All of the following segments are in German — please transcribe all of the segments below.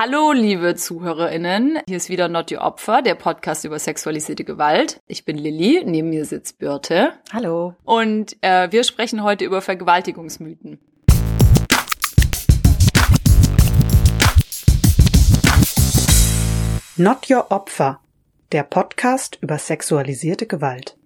Hallo, liebe ZuhörerInnen. Hier ist wieder Not Your Opfer, der Podcast über sexualisierte Gewalt. Ich bin Lilly, neben mir sitzt Birte. Hallo. Und äh, wir sprechen heute über Vergewaltigungsmythen. Not Your Opfer, der Podcast über sexualisierte Gewalt.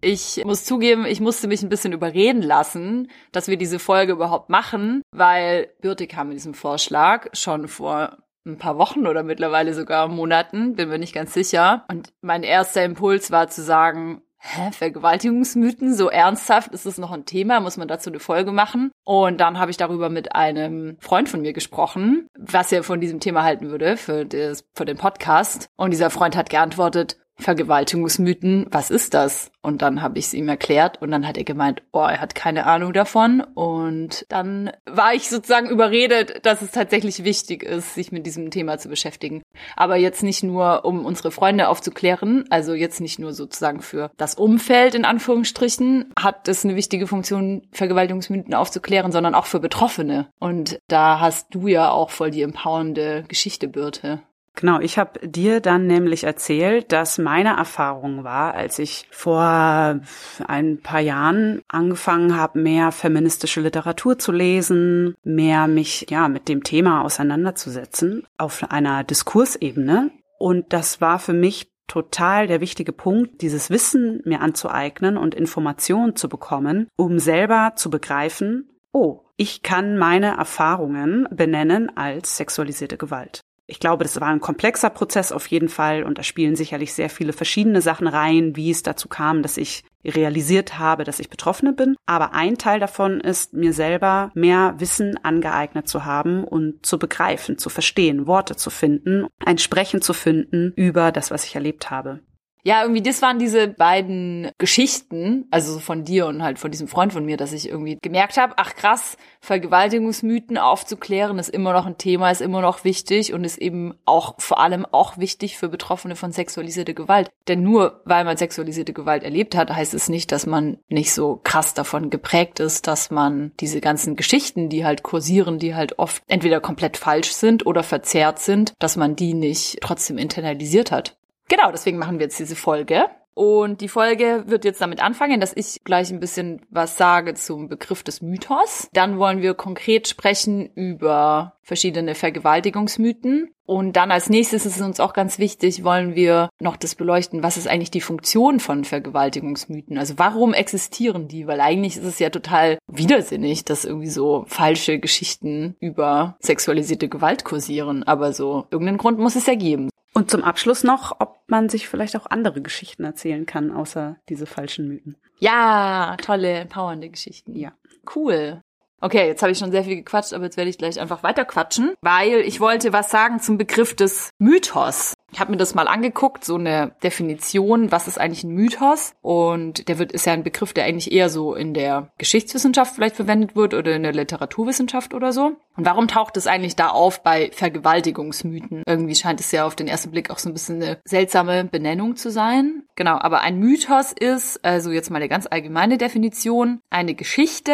Ich muss zugeben, ich musste mich ein bisschen überreden lassen, dass wir diese Folge überhaupt machen, weil Birte kam mit diesem Vorschlag schon vor ein paar Wochen oder mittlerweile sogar Monaten, bin mir nicht ganz sicher. Und mein erster Impuls war zu sagen, hä, Vergewaltigungsmythen, so ernsthaft, ist es noch ein Thema, muss man dazu eine Folge machen? Und dann habe ich darüber mit einem Freund von mir gesprochen, was er von diesem Thema halten würde für, das, für den Podcast. Und dieser Freund hat geantwortet, Vergewaltigungsmythen, was ist das? Und dann habe ich es ihm erklärt und dann hat er gemeint, oh, er hat keine Ahnung davon. Und dann war ich sozusagen überredet, dass es tatsächlich wichtig ist, sich mit diesem Thema zu beschäftigen. Aber jetzt nicht nur, um unsere Freunde aufzuklären, also jetzt nicht nur sozusagen für das Umfeld in Anführungsstrichen, hat es eine wichtige Funktion, Vergewaltigungsmythen aufzuklären, sondern auch für Betroffene. Und da hast du ja auch voll die empowernde Geschichte, Birte. Genau, ich habe dir dann nämlich erzählt, dass meine Erfahrung war, als ich vor ein paar Jahren angefangen habe, mehr feministische Literatur zu lesen, mehr mich ja mit dem Thema auseinanderzusetzen auf einer Diskursebene. Und das war für mich total der wichtige Punkt, dieses Wissen mir anzueignen und Informationen zu bekommen, um selber zu begreifen, oh, ich kann meine Erfahrungen benennen als sexualisierte Gewalt. Ich glaube, das war ein komplexer Prozess auf jeden Fall und da spielen sicherlich sehr viele verschiedene Sachen rein, wie es dazu kam, dass ich realisiert habe, dass ich Betroffene bin. Aber ein Teil davon ist, mir selber mehr Wissen angeeignet zu haben und zu begreifen, zu verstehen, Worte zu finden, ein Sprechen zu finden über das, was ich erlebt habe. Ja, irgendwie, das waren diese beiden Geschichten, also von dir und halt von diesem Freund von mir, dass ich irgendwie gemerkt habe, ach krass, Vergewaltigungsmythen aufzuklären ist immer noch ein Thema, ist immer noch wichtig und ist eben auch vor allem auch wichtig für Betroffene von sexualisierter Gewalt. Denn nur weil man sexualisierte Gewalt erlebt hat, heißt es nicht, dass man nicht so krass davon geprägt ist, dass man diese ganzen Geschichten, die halt kursieren, die halt oft entweder komplett falsch sind oder verzerrt sind, dass man die nicht trotzdem internalisiert hat. Genau, deswegen machen wir jetzt diese Folge. Und die Folge wird jetzt damit anfangen, dass ich gleich ein bisschen was sage zum Begriff des Mythos. Dann wollen wir konkret sprechen über verschiedene Vergewaltigungsmythen. Und dann als nächstes ist es uns auch ganz wichtig, wollen wir noch das beleuchten, was ist eigentlich die Funktion von Vergewaltigungsmythen? Also warum existieren die? Weil eigentlich ist es ja total widersinnig, dass irgendwie so falsche Geschichten über sexualisierte Gewalt kursieren. Aber so irgendeinen Grund muss es ja geben. Und zum Abschluss noch, ob man sich vielleicht auch andere Geschichten erzählen kann, außer diese falschen Mythen. Ja, tolle, empowernde Geschichten. Ja. Cool. Okay, jetzt habe ich schon sehr viel gequatscht, aber jetzt werde ich gleich einfach weiter quatschen, weil ich wollte was sagen zum Begriff des Mythos. Ich habe mir das mal angeguckt, so eine Definition, was ist eigentlich ein Mythos? Und der wird ist ja ein Begriff, der eigentlich eher so in der Geschichtswissenschaft vielleicht verwendet wird oder in der Literaturwissenschaft oder so. Und warum taucht es eigentlich da auf bei Vergewaltigungsmythen? Irgendwie scheint es ja auf den ersten Blick auch so ein bisschen eine seltsame Benennung zu sein. Genau, aber ein Mythos ist, also jetzt mal eine ganz allgemeine Definition, eine Geschichte,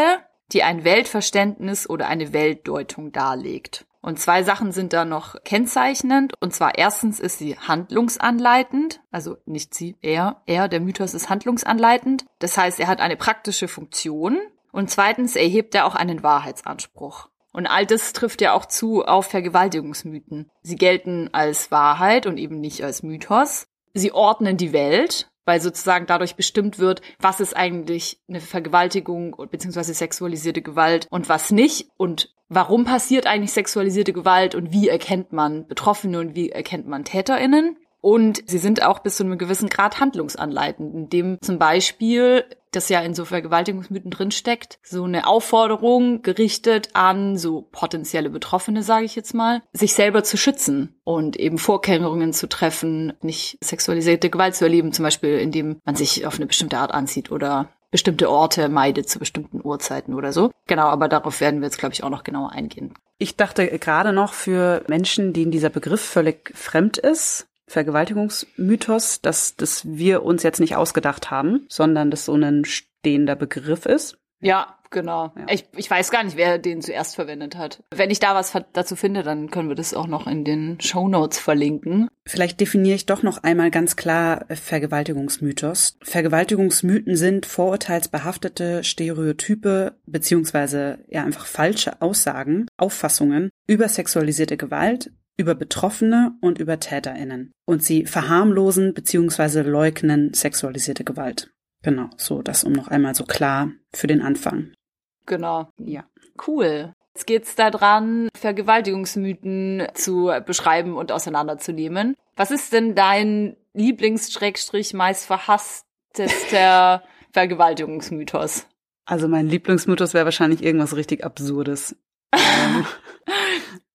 die ein Weltverständnis oder eine Weltdeutung darlegt. Und zwei Sachen sind da noch kennzeichnend. Und zwar erstens ist sie handlungsanleitend. Also nicht sie, er. Er, der Mythos ist handlungsanleitend. Das heißt, er hat eine praktische Funktion. Und zweitens erhebt er auch einen Wahrheitsanspruch. Und all das trifft ja auch zu auf Vergewaltigungsmythen. Sie gelten als Wahrheit und eben nicht als Mythos. Sie ordnen die Welt, weil sozusagen dadurch bestimmt wird, was ist eigentlich eine Vergewaltigung beziehungsweise sexualisierte Gewalt und was nicht und warum passiert eigentlich sexualisierte Gewalt und wie erkennt man Betroffene und wie erkennt man TäterInnen. Und sie sind auch bis zu einem gewissen Grad handlungsanleitend, indem zum Beispiel, das ja in so Vergewaltigungsmythen drinsteckt, so eine Aufforderung gerichtet an so potenzielle Betroffene, sage ich jetzt mal, sich selber zu schützen und eben Vorkehrungen zu treffen, nicht sexualisierte Gewalt zu erleben, zum Beispiel indem man sich auf eine bestimmte Art anzieht oder bestimmte Orte meidet zu bestimmten Uhrzeiten oder so. Genau, aber darauf werden wir jetzt, glaube ich, auch noch genauer eingehen. Ich dachte gerade noch für Menschen, denen dieser Begriff völlig fremd ist, Vergewaltigungsmythos, dass, dass wir uns jetzt nicht ausgedacht haben, sondern dass so ein stehender Begriff ist. Ja, genau. Ja. Ich, ich weiß gar nicht, wer den zuerst verwendet hat. Wenn ich da was dazu finde, dann können wir das auch noch in den Show Notes verlinken. Vielleicht definiere ich doch noch einmal ganz klar Vergewaltigungsmythos. Vergewaltigungsmythen sind vorurteilsbehaftete Stereotype beziehungsweise ja einfach falsche Aussagen, Auffassungen über sexualisierte Gewalt, über Betroffene und über TäterInnen. Und sie verharmlosen beziehungsweise leugnen sexualisierte Gewalt. Genau, so das um noch einmal so klar für den Anfang. Genau. Ja. Cool. Jetzt geht's da dran, Vergewaltigungsmythen zu beschreiben und auseinanderzunehmen. Was ist denn dein Lieblings-Schrägstrich meist verhasstester Vergewaltigungsmythos? Also mein Lieblingsmythos wäre wahrscheinlich irgendwas richtig Absurdes. Ähm,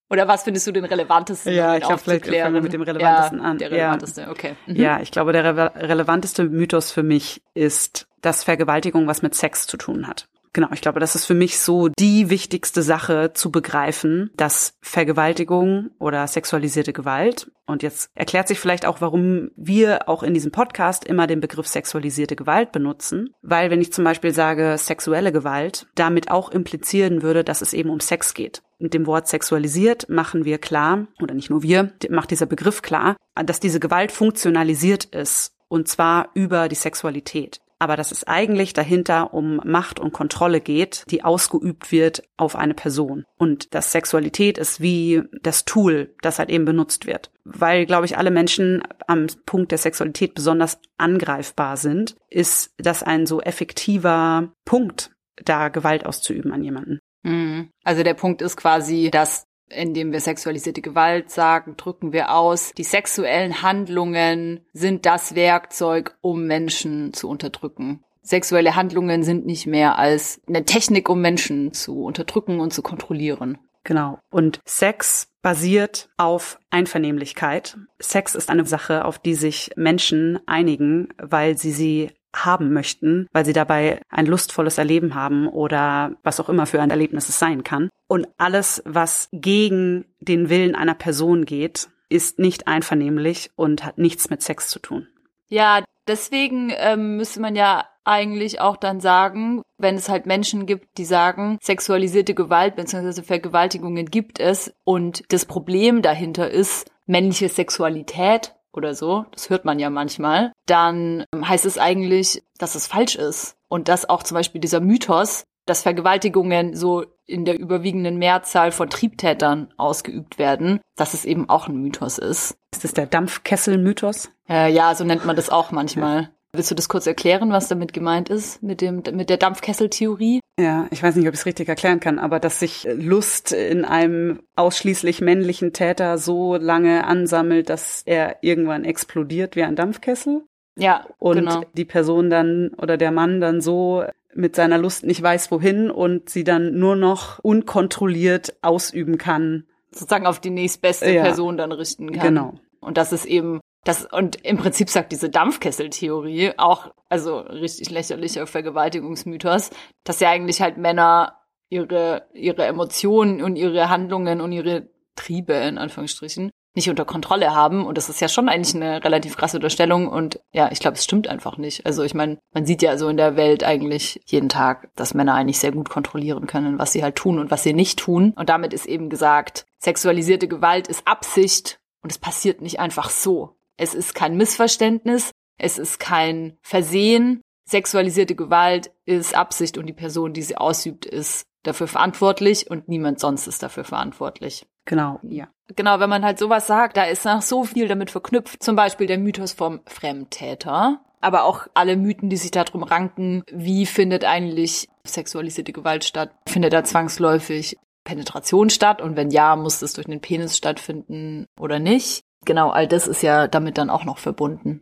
oder was findest du den relevantesten? Ja, ich glaube, vielleicht fangen wir mit dem relevantesten ja, an. Der relevanteste, ja. okay. Mhm. Ja, ich glaube, der re relevanteste Mythos für mich ist, dass Vergewaltigung was mit Sex zu tun hat. Genau, ich glaube, das ist für mich so die wichtigste Sache zu begreifen, dass Vergewaltigung oder sexualisierte Gewalt, und jetzt erklärt sich vielleicht auch, warum wir auch in diesem Podcast immer den Begriff sexualisierte Gewalt benutzen, weil wenn ich zum Beispiel sage sexuelle Gewalt, damit auch implizieren würde, dass es eben um Sex geht. Mit dem Wort sexualisiert machen wir klar, oder nicht nur wir, macht dieser Begriff klar, dass diese Gewalt funktionalisiert ist und zwar über die Sexualität aber dass es eigentlich dahinter um Macht und Kontrolle geht, die ausgeübt wird auf eine Person. Und dass Sexualität ist wie das Tool, das halt eben benutzt wird. Weil, glaube ich, alle Menschen am Punkt der Sexualität besonders angreifbar sind, ist das ein so effektiver Punkt, da Gewalt auszuüben an jemanden. Mhm. Also der Punkt ist quasi, dass indem wir sexualisierte Gewalt sagen, drücken wir aus, die sexuellen Handlungen sind das Werkzeug, um Menschen zu unterdrücken. Sexuelle Handlungen sind nicht mehr als eine Technik, um Menschen zu unterdrücken und zu kontrollieren. Genau. Und Sex basiert auf Einvernehmlichkeit. Sex ist eine Sache, auf die sich Menschen einigen, weil sie sie haben möchten, weil sie dabei ein lustvolles Erleben haben oder was auch immer für ein Erlebnis es sein kann. Und alles, was gegen den Willen einer Person geht, ist nicht einvernehmlich und hat nichts mit Sex zu tun. Ja, deswegen ähm, müsste man ja eigentlich auch dann sagen, wenn es halt Menschen gibt, die sagen, sexualisierte Gewalt bzw. Vergewaltigungen gibt es und das Problem dahinter ist männliche Sexualität, oder so, das hört man ja manchmal, dann heißt es eigentlich, dass es falsch ist. Und dass auch zum Beispiel dieser Mythos, dass Vergewaltigungen so in der überwiegenden Mehrzahl von Triebtätern ausgeübt werden, dass es eben auch ein Mythos ist. Ist das der Dampfkessel-Mythos? Äh, ja, so nennt man das auch manchmal. Willst du das kurz erklären, was damit gemeint ist mit dem mit der Dampfkesseltheorie? Ja, ich weiß nicht, ob ich es richtig erklären kann, aber dass sich Lust in einem ausschließlich männlichen Täter so lange ansammelt, dass er irgendwann explodiert wie ein Dampfkessel. Ja, und genau. die Person dann oder der Mann dann so mit seiner Lust nicht weiß wohin und sie dann nur noch unkontrolliert ausüben kann. Sozusagen auf die nächstbeste ja, Person dann richten kann. Genau. Und das ist eben das, und im Prinzip sagt diese Dampfkesseltheorie auch, also richtig lächerlicher Vergewaltigungsmythos, dass ja eigentlich halt Männer ihre, ihre Emotionen und ihre Handlungen und ihre Triebe, in Anführungsstrichen, nicht unter Kontrolle haben. Und das ist ja schon eigentlich eine relativ krasse Unterstellung. Und ja, ich glaube, es stimmt einfach nicht. Also ich meine, man sieht ja so in der Welt eigentlich jeden Tag, dass Männer eigentlich sehr gut kontrollieren können, was sie halt tun und was sie nicht tun. Und damit ist eben gesagt, sexualisierte Gewalt ist Absicht und es passiert nicht einfach so. Es ist kein Missverständnis, es ist kein Versehen. Sexualisierte Gewalt ist Absicht und die Person, die sie ausübt, ist dafür verantwortlich und niemand sonst ist dafür verantwortlich. Genau, ja. Genau, wenn man halt sowas sagt, da ist noch so viel damit verknüpft. Zum Beispiel der Mythos vom Fremdtäter, aber auch alle Mythen, die sich darum ranken, wie findet eigentlich sexualisierte Gewalt statt? Findet da zwangsläufig Penetration statt? Und wenn ja, muss das durch den Penis stattfinden oder nicht? Genau, all das ist ja damit dann auch noch verbunden.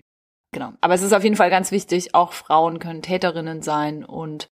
Genau. Aber es ist auf jeden Fall ganz wichtig, auch Frauen können Täterinnen sein und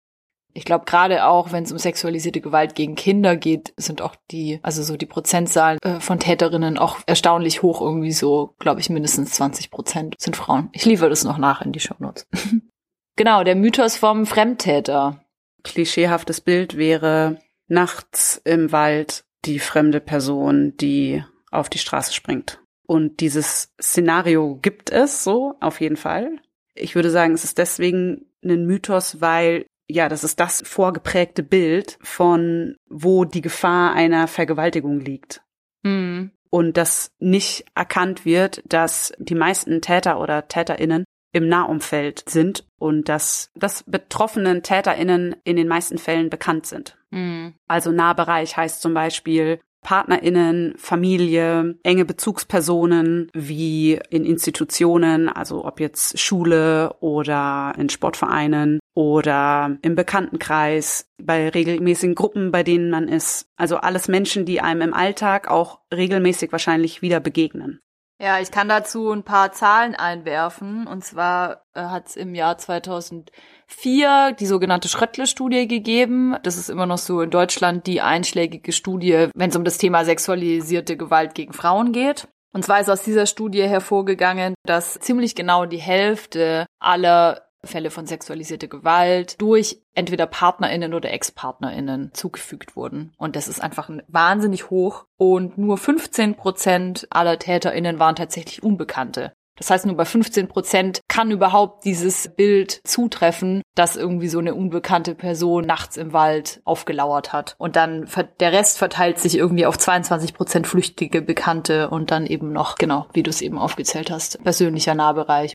ich glaube, gerade auch, wenn es um sexualisierte Gewalt gegen Kinder geht, sind auch die, also so die Prozentzahlen äh, von Täterinnen auch erstaunlich hoch, irgendwie so, glaube ich, mindestens 20 Prozent sind Frauen. Ich liefere das noch nach in die Shownotes. genau, der Mythos vom Fremdtäter. Klischeehaftes Bild wäre nachts im Wald die fremde Person, die auf die Straße springt. Und dieses Szenario gibt es so, auf jeden Fall. Ich würde sagen, es ist deswegen ein Mythos, weil ja, das ist das vorgeprägte Bild von, wo die Gefahr einer Vergewaltigung liegt. Mhm. Und dass nicht erkannt wird, dass die meisten Täter oder Täterinnen im Nahumfeld sind und dass, dass betroffenen TäterInnen in den meisten Fällen bekannt sind. Mhm. Also Nahbereich heißt zum Beispiel PartnerInnen, Familie, enge Bezugspersonen wie in Institutionen, also ob jetzt Schule oder in Sportvereinen oder im Bekanntenkreis, bei regelmäßigen Gruppen, bei denen man ist. Also alles Menschen, die einem im Alltag auch regelmäßig wahrscheinlich wieder begegnen. Ja, ich kann dazu ein paar Zahlen einwerfen. Und zwar äh, hat es im Jahr 2004 die sogenannte Schröttle-Studie gegeben. Das ist immer noch so in Deutschland die einschlägige Studie, wenn es um das Thema sexualisierte Gewalt gegen Frauen geht. Und zwar ist aus dieser Studie hervorgegangen, dass ziemlich genau die Hälfte aller Fälle von sexualisierter Gewalt durch entweder PartnerInnen oder Ex-PartnerInnen zugefügt wurden. Und das ist einfach wahnsinnig hoch. Und nur 15 Prozent aller TäterInnen waren tatsächlich Unbekannte. Das heißt, nur bei 15 Prozent kann überhaupt dieses Bild zutreffen, dass irgendwie so eine unbekannte Person nachts im Wald aufgelauert hat. Und dann der Rest verteilt sich irgendwie auf 22 Prozent flüchtige Bekannte und dann eben noch, genau, wie du es eben aufgezählt hast, persönlicher Nahbereich.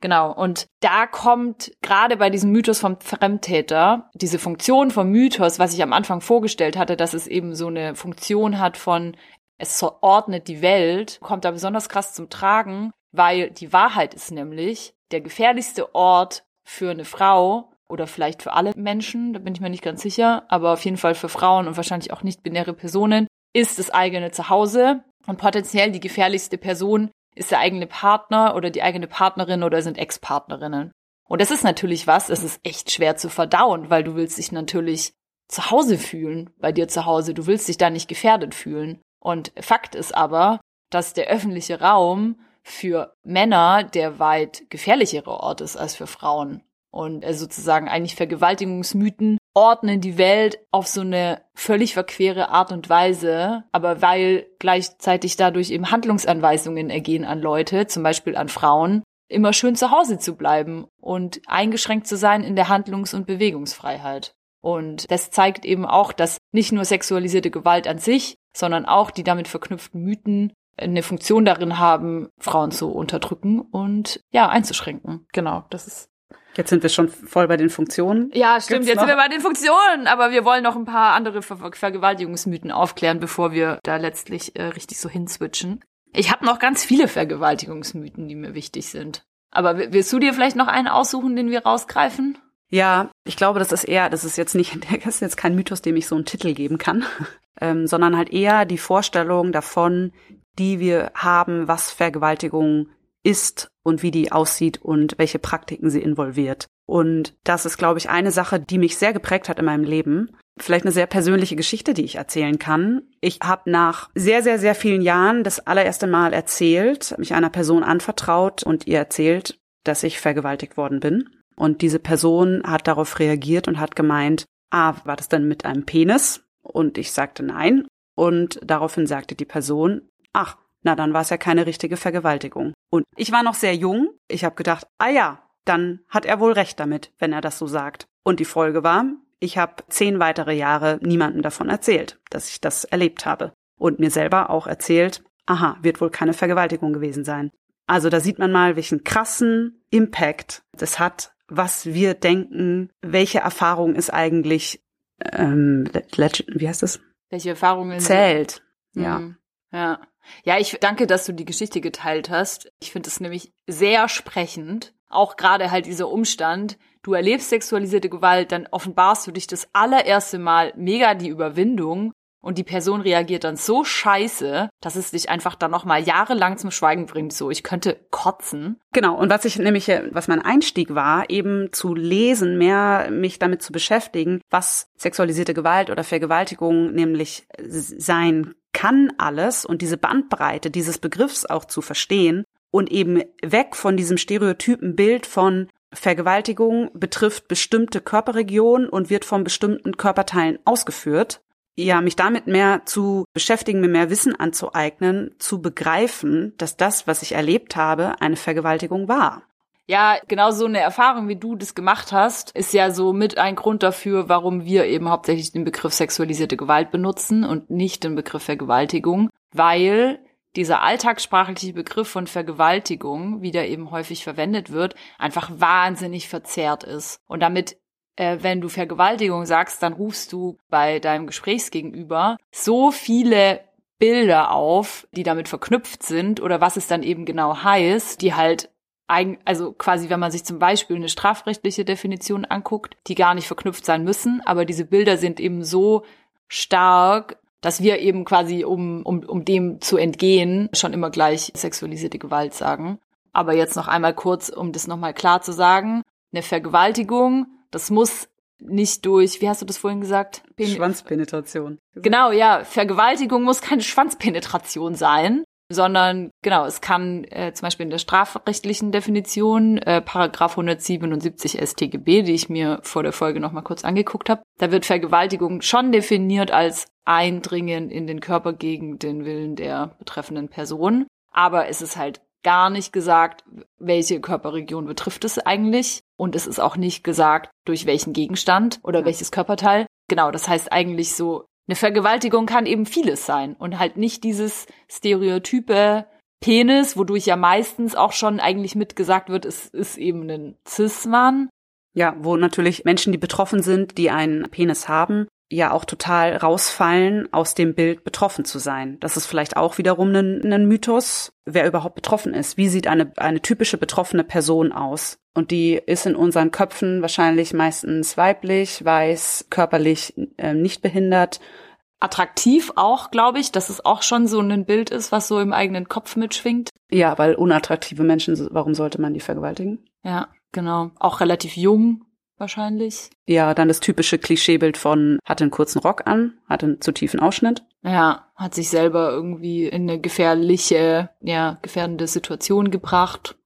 Genau, und da kommt gerade bei diesem Mythos vom Fremdtäter diese Funktion vom Mythos, was ich am Anfang vorgestellt hatte, dass es eben so eine Funktion hat von, es ordnet die Welt, kommt da besonders krass zum Tragen, weil die Wahrheit ist nämlich, der gefährlichste Ort für eine Frau oder vielleicht für alle Menschen, da bin ich mir nicht ganz sicher, aber auf jeden Fall für Frauen und wahrscheinlich auch nicht binäre Personen, ist das eigene Zuhause und potenziell die gefährlichste Person ist der eigene Partner oder die eigene Partnerin oder sind Ex-Partnerinnen. Und das ist natürlich was, es ist echt schwer zu verdauen, weil du willst dich natürlich zu Hause fühlen, bei dir zu Hause. Du willst dich da nicht gefährdet fühlen. Und Fakt ist aber, dass der öffentliche Raum für Männer der weit gefährlichere Ort ist als für Frauen. Und äh, sozusagen eigentlich Vergewaltigungsmythen ordnen die Welt auf so eine völlig verquere Art und Weise, aber weil gleichzeitig dadurch eben Handlungsanweisungen ergehen an Leute, zum Beispiel an Frauen, immer schön zu Hause zu bleiben und eingeschränkt zu sein in der Handlungs- und Bewegungsfreiheit. Und das zeigt eben auch, dass nicht nur sexualisierte Gewalt an sich, sondern auch die damit verknüpften Mythen eine Funktion darin haben, Frauen zu unterdrücken und ja, einzuschränken. Genau, das ist Jetzt sind wir schon voll bei den Funktionen. Ja, stimmt. Gibt's jetzt noch? sind wir bei den Funktionen, aber wir wollen noch ein paar andere Ver Vergewaltigungsmythen aufklären, bevor wir da letztlich äh, richtig so hinswitchen. Ich habe noch ganz viele Vergewaltigungsmythen, die mir wichtig sind. Aber willst du dir vielleicht noch einen aussuchen, den wir rausgreifen? Ja, ich glaube, das ist eher, das ist jetzt nicht, das ist jetzt kein Mythos, dem ich so einen Titel geben kann, ähm, sondern halt eher die Vorstellung davon, die wir haben, was Vergewaltigung ist und wie die aussieht und welche Praktiken sie involviert. Und das ist, glaube ich, eine Sache, die mich sehr geprägt hat in meinem Leben. Vielleicht eine sehr persönliche Geschichte, die ich erzählen kann. Ich habe nach sehr, sehr, sehr vielen Jahren das allererste Mal erzählt, mich einer Person anvertraut und ihr erzählt, dass ich vergewaltigt worden bin. Und diese Person hat darauf reagiert und hat gemeint, ah, war das denn mit einem Penis? Und ich sagte nein. Und daraufhin sagte die Person, ach, na, dann war es ja keine richtige Vergewaltigung. Und ich war noch sehr jung. Ich habe gedacht, ah ja, dann hat er wohl recht damit, wenn er das so sagt. Und die Folge war, ich habe zehn weitere Jahre niemandem davon erzählt, dass ich das erlebt habe. Und mir selber auch erzählt, aha, wird wohl keine Vergewaltigung gewesen sein. Also da sieht man mal, welchen krassen Impact das hat, was wir denken, welche Erfahrung ist eigentlich, ähm, wie heißt das? Welche Erfahrungen zählt. Ja. Mhm. Ja. Ja, ich danke, dass du die Geschichte geteilt hast. Ich finde es nämlich sehr sprechend. Auch gerade halt dieser Umstand, du erlebst sexualisierte Gewalt, dann offenbarst du dich das allererste Mal mega die Überwindung und die Person reagiert dann so scheiße, dass es dich einfach dann noch mal jahrelang zum Schweigen bringt. So, ich könnte kotzen. Genau. Und was ich nämlich, was mein Einstieg war, eben zu lesen, mehr mich damit zu beschäftigen, was sexualisierte Gewalt oder Vergewaltigung nämlich sein kann alles und diese Bandbreite dieses Begriffs auch zu verstehen und eben weg von diesem stereotypen Bild von Vergewaltigung betrifft bestimmte Körperregionen und wird von bestimmten Körperteilen ausgeführt. Ja, mich damit mehr zu beschäftigen, mir mehr Wissen anzueignen, zu begreifen, dass das, was ich erlebt habe, eine Vergewaltigung war. Ja, genau so eine Erfahrung, wie du das gemacht hast, ist ja so mit ein Grund dafür, warum wir eben hauptsächlich den Begriff sexualisierte Gewalt benutzen und nicht den Begriff Vergewaltigung, weil dieser alltagssprachliche Begriff von Vergewaltigung, wie der eben häufig verwendet wird, einfach wahnsinnig verzerrt ist. Und damit, äh, wenn du Vergewaltigung sagst, dann rufst du bei deinem Gesprächsgegenüber so viele Bilder auf, die damit verknüpft sind oder was es dann eben genau heißt, die halt also quasi, wenn man sich zum Beispiel eine strafrechtliche Definition anguckt, die gar nicht verknüpft sein müssen, aber diese Bilder sind eben so stark, dass wir eben quasi, um, um, um dem zu entgehen, schon immer gleich sexualisierte Gewalt sagen. Aber jetzt noch einmal kurz, um das nochmal klar zu sagen, eine Vergewaltigung, das muss nicht durch, wie hast du das vorhin gesagt? Pen Schwanzpenetration. Genau, ja. Vergewaltigung muss keine Schwanzpenetration sein, sondern genau, es kann äh, zum Beispiel in der strafrechtlichen Definition, äh, Paragraph 177 StGB, die ich mir vor der Folge nochmal kurz angeguckt habe, da wird Vergewaltigung schon definiert als Eindringen in den Körper gegen den Willen der betreffenden Person. Aber es ist halt gar nicht gesagt, welche Körperregion betrifft es eigentlich. Und es ist auch nicht gesagt, durch welchen Gegenstand oder welches Körperteil. Genau, das heißt eigentlich so, eine Vergewaltigung kann eben vieles sein und halt nicht dieses stereotype Penis, wodurch ja meistens auch schon eigentlich mitgesagt wird, es ist eben ein Cis-Mann. Ja, wo natürlich Menschen, die betroffen sind, die einen Penis haben, ja auch total rausfallen, aus dem Bild betroffen zu sein. Das ist vielleicht auch wiederum ein, ein Mythos, wer überhaupt betroffen ist. Wie sieht eine, eine typische betroffene Person aus? Und die ist in unseren Köpfen wahrscheinlich meistens weiblich, weiß, körperlich äh, nicht behindert. Attraktiv auch, glaube ich, dass es auch schon so ein Bild ist, was so im eigenen Kopf mitschwingt. Ja, weil unattraktive Menschen, warum sollte man die vergewaltigen? Ja, genau. Auch relativ jung, wahrscheinlich. Ja, dann das typische Klischeebild von hatte einen kurzen Rock an, hatte einen zu tiefen Ausschnitt. Ja, hat sich selber irgendwie in eine gefährliche, ja, gefährdende Situation gebracht.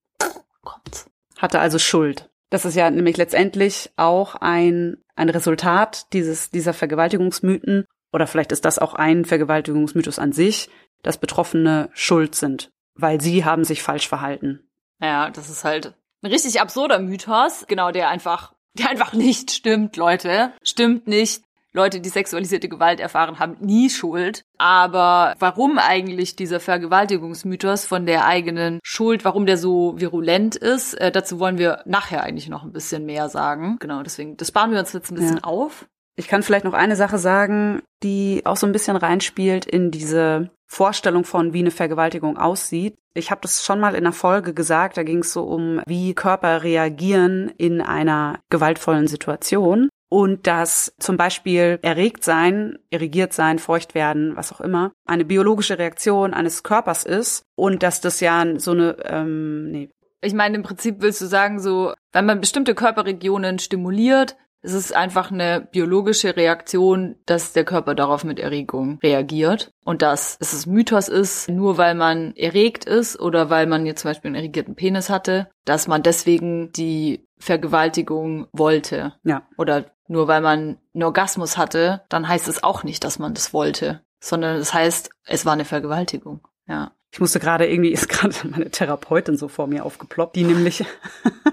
Kommt. Hatte also Schuld. Das ist ja nämlich letztendlich auch ein, ein Resultat dieses, dieser Vergewaltigungsmythen. Oder vielleicht ist das auch ein Vergewaltigungsmythos an sich, dass Betroffene schuld sind, weil sie haben sich falsch verhalten. Ja, das ist halt ein richtig absurder Mythos, genau, der einfach der einfach nicht stimmt, Leute. Stimmt nicht. Leute, die sexualisierte Gewalt erfahren, haben nie Schuld. Aber warum eigentlich dieser Vergewaltigungsmythos von der eigenen Schuld, warum der so virulent ist, äh, dazu wollen wir nachher eigentlich noch ein bisschen mehr sagen. Genau, deswegen, das sparen wir uns jetzt ein bisschen ja. auf. Ich kann vielleicht noch eine Sache sagen, die auch so ein bisschen reinspielt in diese Vorstellung von, wie eine Vergewaltigung aussieht. Ich habe das schon mal in einer Folge gesagt, da ging es so um, wie Körper reagieren in einer gewaltvollen Situation. Und dass zum Beispiel erregt sein, irrigiert sein, feucht werden, was auch immer, eine biologische Reaktion eines Körpers ist und dass das ja so eine, ähm, nee, ich meine, im Prinzip willst du sagen, so, wenn man bestimmte Körperregionen stimuliert, es ist einfach eine biologische Reaktion, dass der Körper darauf mit Erregung reagiert. Und dass es Mythos ist, nur weil man erregt ist oder weil man jetzt zum Beispiel einen erregierten Penis hatte, dass man deswegen die Vergewaltigung wollte. Ja. Oder nur weil man einen Orgasmus hatte, dann heißt es auch nicht, dass man das wollte, sondern es das heißt, es war eine Vergewaltigung. Ja. Ich musste gerade irgendwie, ist gerade meine Therapeutin so vor mir aufgeploppt, die nämlich,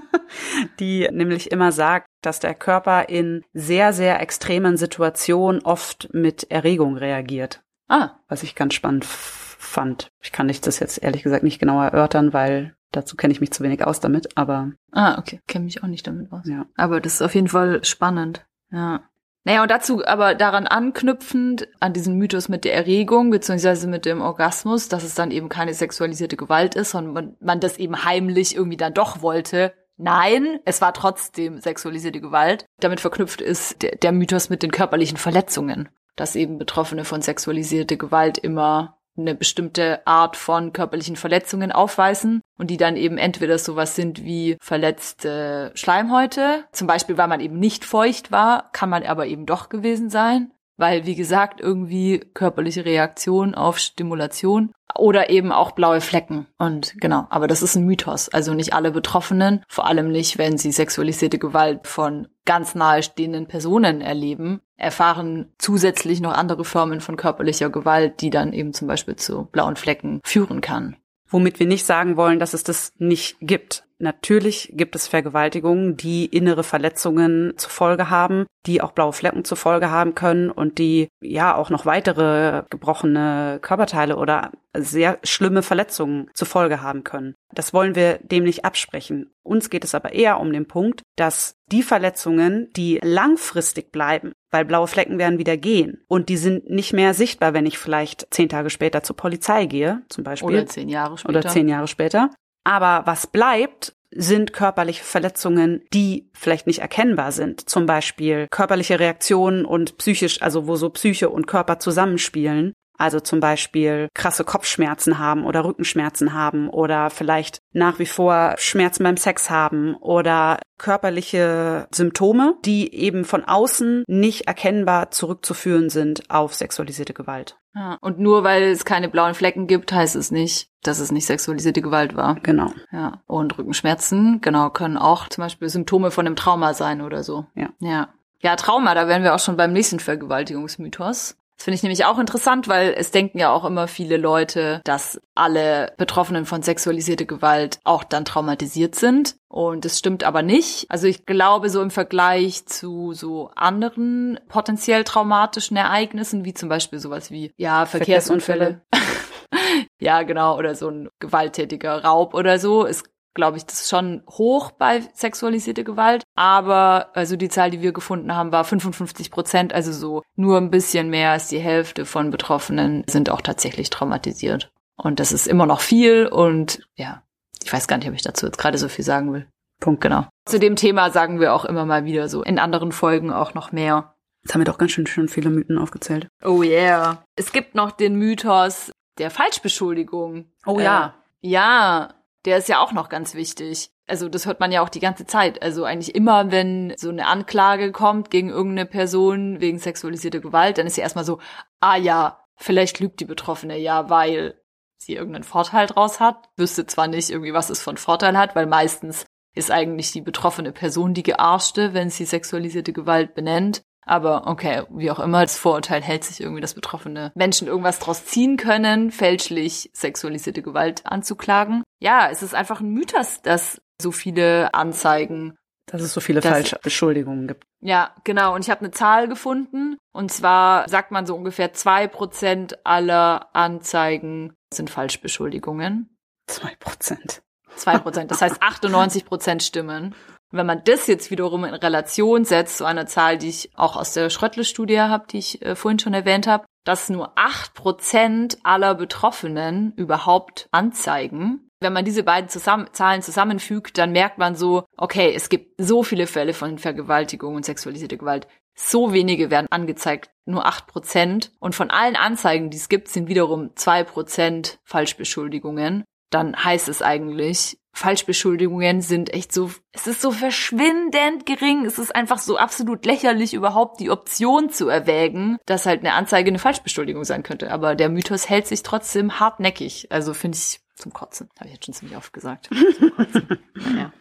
die nämlich immer sagt, dass der Körper in sehr, sehr extremen Situationen oft mit Erregung reagiert. Ah. Was ich ganz spannend fand. Ich kann nicht das jetzt ehrlich gesagt nicht genau erörtern, weil dazu kenne ich mich zu wenig aus damit, aber. Ah, okay. Kenne mich auch nicht damit aus. Ja. Aber das ist auf jeden Fall spannend. Ja. Naja, und dazu aber daran anknüpfend, an diesen Mythos mit der Erregung, beziehungsweise mit dem Orgasmus, dass es dann eben keine sexualisierte Gewalt ist, sondern man, man das eben heimlich irgendwie dann doch wollte. Nein, es war trotzdem sexualisierte Gewalt. Damit verknüpft ist der, der Mythos mit den körperlichen Verletzungen, dass eben Betroffene von sexualisierter Gewalt immer eine bestimmte Art von körperlichen Verletzungen aufweisen und die dann eben entweder sowas sind wie verletzte Schleimhäute, zum Beispiel weil man eben nicht feucht war, kann man aber eben doch gewesen sein, weil wie gesagt irgendwie körperliche Reaktion auf Stimulation oder eben auch blaue Flecken. Und genau, aber das ist ein Mythos. Also nicht alle Betroffenen, vor allem nicht, wenn sie sexualisierte Gewalt von ganz nahestehenden Personen erleben, erfahren zusätzlich noch andere Formen von körperlicher Gewalt, die dann eben zum Beispiel zu blauen Flecken führen kann. Womit wir nicht sagen wollen, dass es das nicht gibt. Natürlich gibt es Vergewaltigungen, die innere Verletzungen zur Folge haben, die auch blaue Flecken zur Folge haben können und die ja auch noch weitere gebrochene Körperteile oder sehr schlimme Verletzungen zur Folge haben können. Das wollen wir dem nicht absprechen. Uns geht es aber eher um den Punkt, dass die Verletzungen, die langfristig bleiben, weil blaue Flecken werden wieder gehen und die sind nicht mehr sichtbar, wenn ich vielleicht zehn Tage später zur Polizei gehe, zum Beispiel. Oder zehn Jahre später. Oder zehn Jahre später. Aber was bleibt, sind körperliche Verletzungen, die vielleicht nicht erkennbar sind. Zum Beispiel körperliche Reaktionen und psychisch, also wo so Psyche und Körper zusammenspielen. Also zum Beispiel krasse Kopfschmerzen haben oder Rückenschmerzen haben oder vielleicht nach wie vor Schmerzen beim Sex haben oder körperliche Symptome, die eben von außen nicht erkennbar zurückzuführen sind auf sexualisierte Gewalt. Ja, und nur weil es keine blauen Flecken gibt, heißt es nicht, dass es nicht sexualisierte Gewalt war. Genau. Ja. Und Rückenschmerzen, genau, können auch zum Beispiel Symptome von einem Trauma sein oder so. Ja. Ja. Ja, Trauma, da wären wir auch schon beim nächsten Vergewaltigungsmythos. Das finde ich nämlich auch interessant, weil es denken ja auch immer viele Leute, dass alle Betroffenen von sexualisierter Gewalt auch dann traumatisiert sind. Und das stimmt aber nicht. Also ich glaube, so im Vergleich zu so anderen potenziell traumatischen Ereignissen, wie zum Beispiel sowas wie, ja, Verkehrsunfälle. ja, genau, oder so ein gewalttätiger Raub oder so, ist glaube ich, das ist schon hoch bei sexualisierter Gewalt. Aber also die Zahl, die wir gefunden haben, war 55 Prozent, also so nur ein bisschen mehr als die Hälfte von Betroffenen sind auch tatsächlich traumatisiert. Und das ist immer noch viel und ja, ich weiß gar nicht, ob ich dazu jetzt gerade so viel sagen will. Punkt, genau. Zu dem Thema sagen wir auch immer mal wieder so in anderen Folgen auch noch mehr. Jetzt haben wir doch ganz schön, schön viele Mythen aufgezählt. Oh yeah. Es gibt noch den Mythos der Falschbeschuldigung. Oh ja. Äh, ja, der ist ja auch noch ganz wichtig. Also das hört man ja auch die ganze Zeit. Also eigentlich immer, wenn so eine Anklage kommt gegen irgendeine Person wegen sexualisierter Gewalt, dann ist ja erstmal so, ah ja, vielleicht lügt die Betroffene ja, weil sie irgendeinen Vorteil draus hat. Wüsste zwar nicht irgendwie, was es von Vorteil hat, weil meistens ist eigentlich die betroffene Person die Gearschte, wenn sie sexualisierte Gewalt benennt. Aber okay, wie auch immer, das Vorurteil hält sich irgendwie, dass betroffene Menschen irgendwas draus ziehen können, fälschlich sexualisierte Gewalt anzuklagen. Ja, es ist einfach ein Mythos, dass so viele Anzeigen dass es so viele dass, falsche Beschuldigungen gibt. Ja, genau. Und ich habe eine Zahl gefunden. Und zwar sagt man so ungefähr zwei Prozent aller Anzeigen sind Falschbeschuldigungen. Zwei Prozent. Zwei Prozent. Das heißt 98 Prozent stimmen. Wenn man das jetzt wiederum in Relation setzt zu einer Zahl, die ich auch aus der Schröttle-Studie habe, die ich äh, vorhin schon erwähnt habe, dass nur acht Prozent aller Betroffenen überhaupt anzeigen. Wenn man diese beiden zusammen, Zahlen zusammenfügt, dann merkt man so, okay, es gibt so viele Fälle von Vergewaltigung und sexualisierte Gewalt. So wenige werden angezeigt, nur acht Prozent. Und von allen Anzeigen, die es gibt, sind wiederum zwei Prozent Falschbeschuldigungen. Dann heißt es eigentlich, Falschbeschuldigungen sind echt so, es ist so verschwindend gering. Es ist einfach so absolut lächerlich, überhaupt die Option zu erwägen, dass halt eine Anzeige eine Falschbeschuldigung sein könnte. Aber der Mythos hält sich trotzdem hartnäckig. Also finde ich zum Kotzen. Habe ich jetzt schon ziemlich oft gesagt. naja.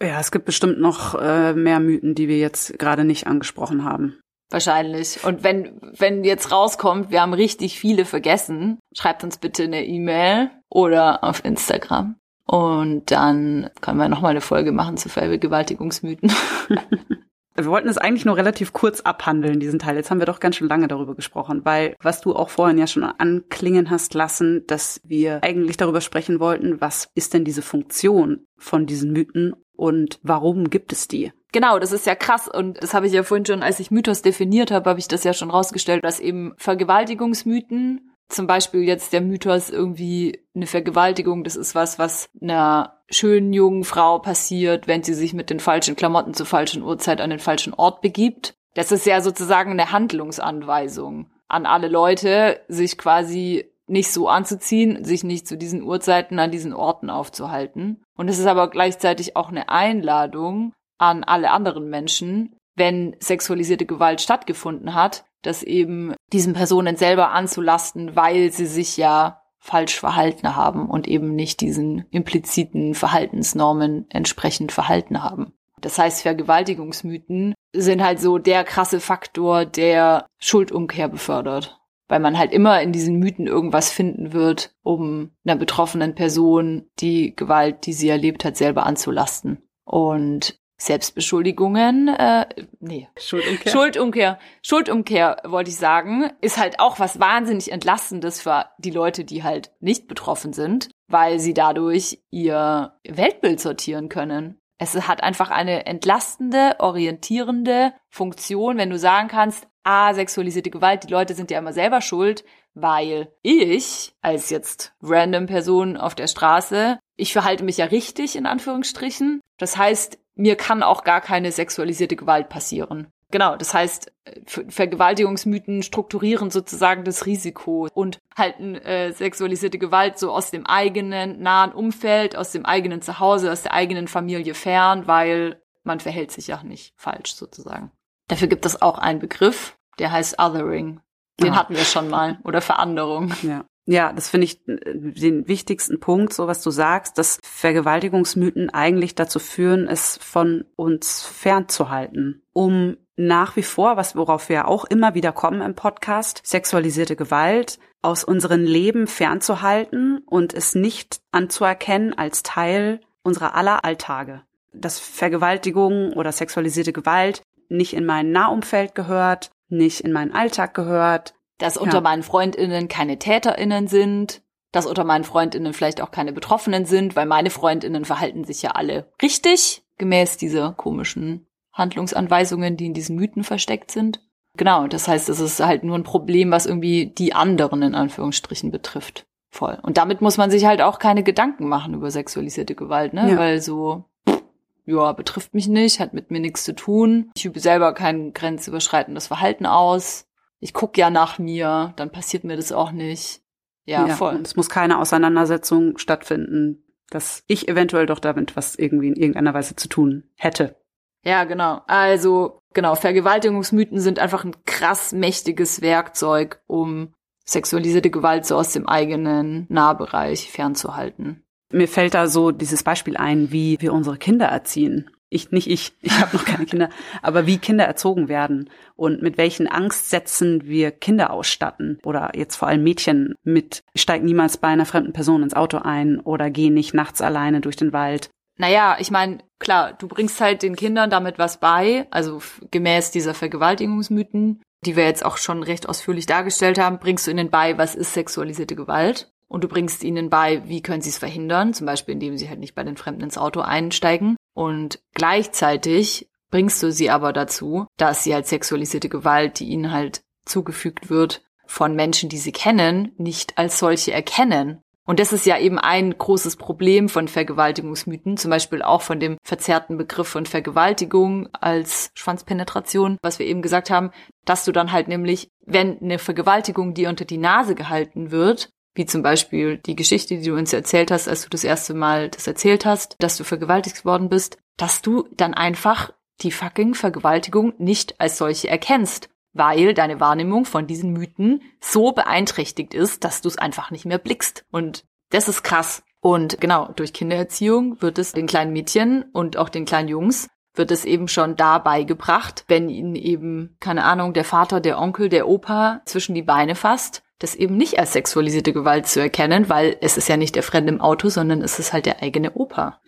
Ja, es gibt bestimmt noch äh, mehr Mythen, die wir jetzt gerade nicht angesprochen haben. Wahrscheinlich. Und wenn, wenn jetzt rauskommt, wir haben richtig viele vergessen, schreibt uns bitte eine E-Mail oder auf Instagram. Und dann können wir nochmal eine Folge machen zu Vergewaltigungsmythen. Wir wollten es eigentlich nur relativ kurz abhandeln, diesen Teil. Jetzt haben wir doch ganz schön lange darüber gesprochen, weil was du auch vorhin ja schon anklingen hast lassen, dass wir eigentlich darüber sprechen wollten, was ist denn diese Funktion von diesen Mythen und warum gibt es die? Genau, das ist ja krass und das habe ich ja vorhin schon, als ich Mythos definiert habe, habe ich das ja schon rausgestellt, dass eben Vergewaltigungsmythen zum Beispiel jetzt der Mythos irgendwie eine Vergewaltigung, das ist was, was einer schönen jungen Frau passiert, wenn sie sich mit den falschen Klamotten zur falschen Uhrzeit an den falschen Ort begibt. Das ist ja sozusagen eine Handlungsanweisung an alle Leute, sich quasi nicht so anzuziehen, sich nicht zu diesen Uhrzeiten an diesen Orten aufzuhalten. Und es ist aber gleichzeitig auch eine Einladung an alle anderen Menschen, wenn sexualisierte Gewalt stattgefunden hat, das eben diesen Personen selber anzulasten, weil sie sich ja falsch verhalten haben und eben nicht diesen impliziten Verhaltensnormen entsprechend verhalten haben. Das heißt, Vergewaltigungsmythen sind halt so der krasse Faktor, der Schuldumkehr befördert. weil man halt immer in diesen Mythen irgendwas finden wird, um einer betroffenen Person die Gewalt, die sie erlebt hat, selber anzulasten. Und Selbstbeschuldigungen, äh, nee, Schuldumkehr. Schuldumkehr, Schuldumkehr wollte ich sagen, ist halt auch was wahnsinnig entlastendes für die Leute, die halt nicht betroffen sind, weil sie dadurch ihr Weltbild sortieren können. Es hat einfach eine entlastende, orientierende Funktion, wenn du sagen kannst, ah, sexualisierte Gewalt, die Leute sind ja immer selber schuld, weil ich als jetzt random Person auf der Straße, ich verhalte mich ja richtig in Anführungsstrichen. Das heißt, mir kann auch gar keine sexualisierte Gewalt passieren. Genau, das heißt, Vergewaltigungsmythen strukturieren sozusagen das Risiko und halten äh, sexualisierte Gewalt so aus dem eigenen nahen Umfeld, aus dem eigenen Zuhause, aus der eigenen Familie fern, weil man verhält sich ja nicht falsch sozusagen. Dafür gibt es auch einen Begriff, der heißt Othering. Den Ah. hatten wir schon mal. Oder Veranderung. Ja. Ja, das finde ich äh, den wichtigsten Punkt, so was du sagst, dass Vergewaltigungsmythen eigentlich dazu führen, es von uns fernzuhalten, um nach wie vor, was worauf wir auch immer wieder kommen im Podcast, sexualisierte Gewalt aus unserem Leben fernzuhalten und es nicht anzuerkennen als Teil unserer aller Alltage. Dass Vergewaltigung oder sexualisierte Gewalt nicht in mein Nahumfeld gehört, nicht in meinen Alltag gehört, Dass unter Ja. meinen FreundInnen keine TäterInnen sind. Dass unter meinen FreundInnen vielleicht auch keine Betroffenen sind, weil meine FreundInnen verhalten sich ja alle richtig, gemäß dieser komischen Handlungsanweisungen, die in diesen Mythen versteckt sind. Genau, das heißt, es ist halt nur ein Problem, was irgendwie die anderen in Anführungsstrichen betrifft. Voll. Und damit muss man sich halt auch keine Gedanken machen über sexualisierte Gewalt, ne? Ja. Weil so, ja, betrifft mich nicht, hat mit mir nichts zu tun. Ich übe selber kein grenzüberschreitendes Verhalten aus. Ich guck ja nach mir, dann passiert mir das auch nicht. Ja, voll. Und es muss keine Auseinandersetzung stattfinden, dass ich eventuell doch damit was irgendwie in irgendeiner Weise zu tun hätte. Ja, genau. Also, genau, Vergewaltigungsmythen sind einfach ein krass mächtiges Werkzeug, um sexualisierte Gewalt so aus dem eigenen Nahbereich fernzuhalten. Mir fällt da so dieses Beispiel ein, wie wir unsere Kinder erziehen. Ich, nicht ich, ich habe noch keine Kinder, aber wie Kinder erzogen werden und mit welchen Angstsätzen wir Kinder ausstatten oder jetzt vor allem Mädchen mit steig niemals bei einer fremden Person ins Auto ein oder geh nicht nachts alleine durch den Wald. Naja, ich meine, klar, du bringst halt den Kindern damit was bei, also gemäß dieser Vergewaltigungsmythen, die wir jetzt auch schon recht ausführlich dargestellt haben, bringst du ihnen bei, was ist sexualisierte Gewalt. Und du bringst ihnen bei, wie können sie es verhindern, zum Beispiel indem sie halt nicht bei den Fremden ins Auto einsteigen. Und gleichzeitig bringst du sie aber dazu, dass sie halt sexualisierte Gewalt, die ihnen halt zugefügt wird, von Menschen, die sie kennen, nicht als solche erkennen. Und das ist ja eben ein großes Problem von Vergewaltigungsmythen, zum Beispiel auch von dem verzerrten Begriff von Vergewaltigung als Schwanzpenetration, was wir eben gesagt haben, dass du dann halt nämlich, wenn eine Vergewaltigung dir unter die Nase gehalten wird, wie zum Beispiel die Geschichte, die du uns erzählt hast, als du das erste Mal das erzählt hast, dass du vergewaltigt worden bist, dass du dann einfach die fucking Vergewaltigung nicht als solche erkennst, weil deine Wahrnehmung von diesen Mythen so beeinträchtigt ist, dass du es einfach nicht mehr blickst. Und das ist krass. Und genau, durch Kindererziehung wird es den kleinen Mädchen und auch den kleinen Jungs wird es eben schon da beigebracht, wenn ihnen eben, keine Ahnung, der Vater, der Onkel, der Opa zwischen die Beine fasst, das eben nicht als sexualisierte Gewalt zu erkennen, weil es ist ja nicht der Fremde im Auto, sondern es ist halt der eigene Opa.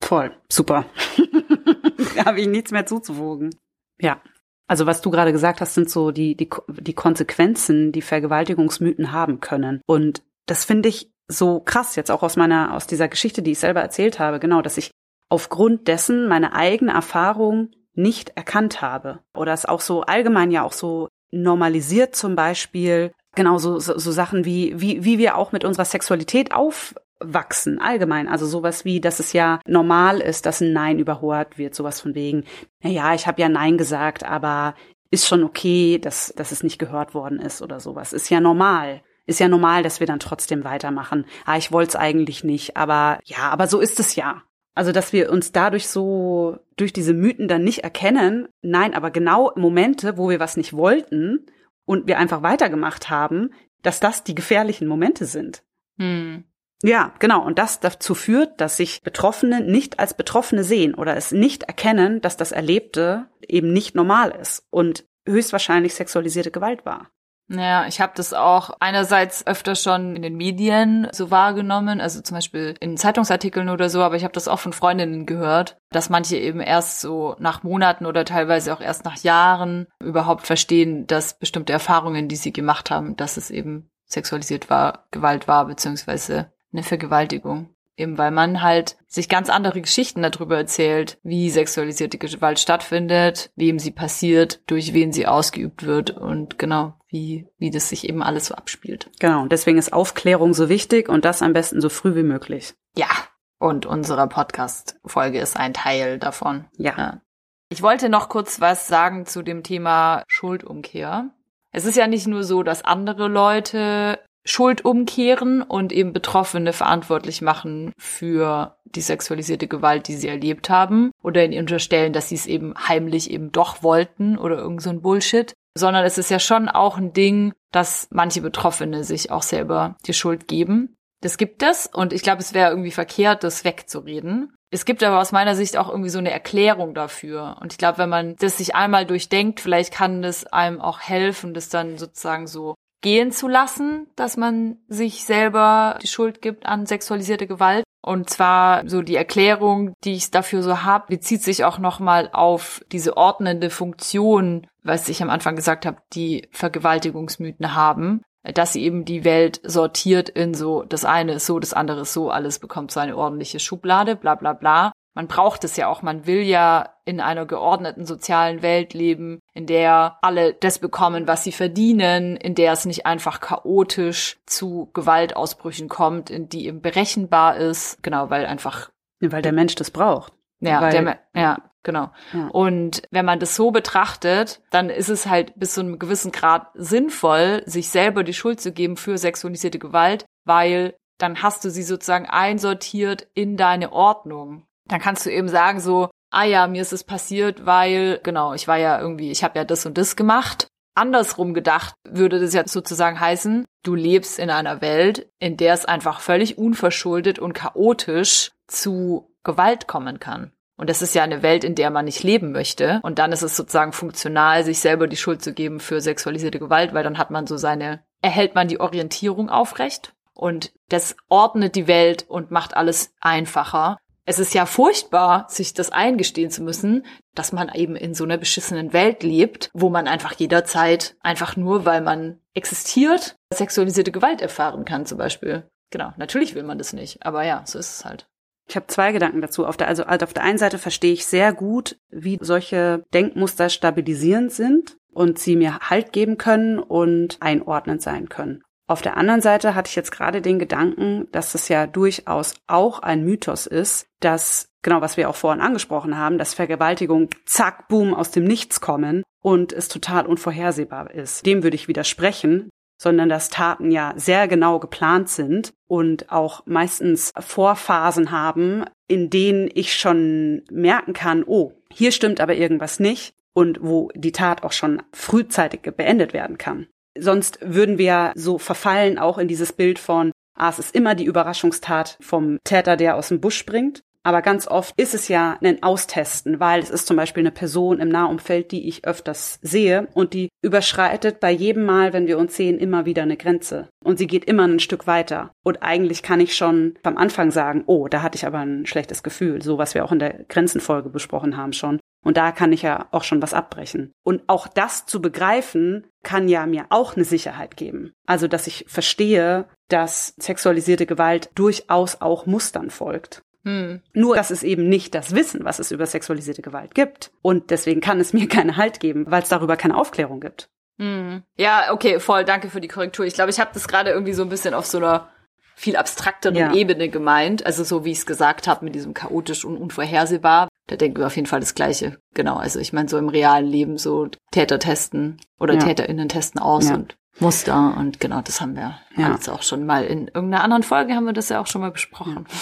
Voll, super. da habe ich nichts mehr zuzuvogen. Ja. Also was du gerade gesagt hast, sind so die, die, die Konsequenzen, die Vergewaltigungsmythen haben können. Und das finde ich so krass, jetzt auch aus meiner, aus dieser Geschichte, die ich selber erzählt habe, genau, dass ich aufgrund dessen meine eigene Erfahrung nicht erkannt habe. Oder es auch so allgemein ja auch so normalisiert zum Beispiel, genau so, so, so Sachen wie, wie, wie wir auch mit unserer Sexualität aufwachsen, allgemein. Also sowas wie, dass es ja normal ist, dass ein Nein überhört wird, sowas von wegen, na ja, ich habe ja Nein gesagt, aber ist schon okay, dass, dass es nicht gehört worden ist oder sowas. Ist ja normal. Ist ja normal, dass wir dann trotzdem weitermachen. Ah, ich wollte es eigentlich nicht, aber ja, aber so ist es ja. Also, dass wir uns dadurch so durch diese Mythen dann nicht erkennen, nein, aber genau Momente, wo wir was nicht wollten und wir einfach weitergemacht haben, dass das die gefährlichen Momente sind. Hm. Ja, genau. Und das dazu führt, dass sich Betroffene nicht als Betroffene sehen oder es nicht erkennen, dass das Erlebte eben nicht normal ist und höchstwahrscheinlich sexualisierte Gewalt war. Ja, ich habe das auch einerseits öfter schon in den Medien so wahrgenommen, also zum Beispiel in Zeitungsartikeln oder so, aber ich habe das auch von Freundinnen gehört, dass manche eben erst so nach Monaten oder teilweise auch erst nach Jahren überhaupt verstehen, dass bestimmte Erfahrungen, die sie gemacht haben, dass es eben sexualisiert war, Gewalt war, beziehungsweise eine Vergewaltigung. Eben weil man halt sich ganz andere Geschichten darüber erzählt, wie sexualisierte Gewalt stattfindet, wem sie passiert, durch wen sie ausgeübt wird und genau, wie, wie das sich eben alles so abspielt. Genau, und deswegen ist Aufklärung so wichtig und das am besten so früh wie möglich. Ja, und unsere Podcast-Folge ist ein Teil davon. Ja. ja. Ich wollte noch kurz was sagen zu dem Thema Schuldumkehr. Es ist ja nicht nur so, dass andere Leute Schuld umkehren und eben Betroffene verantwortlich machen für die sexualisierte Gewalt, die sie erlebt haben oder ihnen unterstellen, dass sie es eben heimlich eben doch wollten oder irgend so ein Bullshit, sondern es ist ja schon auch ein Ding, dass manche Betroffene sich auch selber die Schuld geben. Das gibt es und ich glaube, es wäre irgendwie verkehrt, das wegzureden. Es gibt aber aus meiner Sicht auch irgendwie so eine Erklärung dafür. Und ich glaube, wenn man das sich einmal durchdenkt, vielleicht kann das einem auch helfen, das dann sozusagen so gehen zu lassen, dass man sich selber die Schuld gibt an sexualisierte Gewalt. Und zwar so die Erklärung, die ich dafür so habe, bezieht sich auch nochmal auf diese ordnende Funktion, was ich am Anfang gesagt habe, die Vergewaltigungsmythen haben, dass sie eben die Welt sortiert in so, das eine ist so, das andere ist so, alles bekommt so eine ordentliche Schublade, bla bla bla man braucht es ja auch. Man will ja in einer geordneten sozialen Welt leben, in der alle das bekommen, was sie verdienen, in der es nicht einfach chaotisch zu Gewaltausbrüchen kommt, in die eben berechenbar ist. Genau, weil einfach. Weil der Mensch das braucht. Ja, weil, der, ja, genau. Ja. Und wenn man das so betrachtet, dann ist es halt bis zu einem gewissen Grad sinnvoll, sich selber die Schuld zu geben für sexualisierte Gewalt, weil dann hast du sie sozusagen einsortiert in deine Ordnung dann kannst du eben sagen so, ah ja, mir ist es passiert, weil, genau, ich war ja irgendwie, ich habe ja das und das gemacht. Andersrum gedacht würde das ja sozusagen heißen, du lebst in einer Welt, in der es einfach völlig unverschuldet und chaotisch zu Gewalt kommen kann. Und das ist ja eine Welt, in der man nicht leben möchte. Und dann ist es sozusagen funktional, sich selber die Schuld zu geben für sexualisierte Gewalt, weil dann hat man so seine, erhält man die Orientierung aufrecht. Und das ordnet die Welt und macht alles einfacher es ist ja furchtbar, sich das eingestehen zu müssen, dass man eben in so einer beschissenen Welt lebt, wo man einfach jederzeit einfach nur, weil man existiert, sexualisierte Gewalt erfahren kann zum Beispiel. Genau, natürlich will man das nicht, aber ja, so ist es halt. Ich habe zwei Gedanken dazu. Auf der, also, also auf der einen Seite verstehe ich sehr gut, wie solche Denkmuster stabilisierend sind und sie mir Halt geben können und einordnend sein können. Auf der anderen Seite hatte ich jetzt gerade den Gedanken, dass es ja durchaus auch ein Mythos ist, dass, genau was wir auch vorhin angesprochen haben, dass Vergewaltigung zack, boom aus dem Nichts kommen und es total unvorhersehbar ist. Dem würde ich widersprechen, sondern dass Taten ja sehr genau geplant sind und auch meistens Vorphasen haben, in denen ich schon merken kann, oh, hier stimmt aber irgendwas nicht und wo die Tat auch schon frühzeitig beendet werden kann. Sonst würden wir so verfallen auch in dieses Bild von, ah, es ist immer die Überraschungstat vom Täter, der aus dem Busch springt. Aber ganz oft ist es ja ein Austesten, weil es ist zum Beispiel eine Person im Nahumfeld, die ich öfters sehe und die überschreitet bei jedem Mal, wenn wir uns sehen, immer wieder eine Grenze. Und sie geht immer ein Stück weiter. Und eigentlich kann ich schon beim Anfang sagen, oh, da hatte ich aber ein schlechtes Gefühl, so was wir auch in der Grenzenfolge besprochen haben schon. Und da kann ich ja auch schon was abbrechen. Und auch das zu begreifen, kann ja mir auch eine Sicherheit geben. Also, dass ich verstehe, dass sexualisierte Gewalt durchaus auch Mustern folgt. Hm. Nur, dass es eben nicht das Wissen, was es über sexualisierte Gewalt gibt. Und deswegen kann es mir keinen Halt geben, weil es darüber keine Aufklärung gibt. Hm. Ja, okay, voll, danke für die Korrektur. Ich glaube, ich habe das gerade irgendwie so ein bisschen auf so einer viel abstrakteren ja. Ebene gemeint. Also so wie ich es gesagt habe, mit diesem chaotisch und unvorhersehbar. Da denken wir auf jeden Fall das Gleiche. Genau. Also ich meine, so im realen Leben so Täter testen oder ja. TäterInnen testen aus ja. und Muster und genau, das haben wir ja. alles auch schon mal in irgendeiner anderen Folge haben wir das ja auch schon mal besprochen.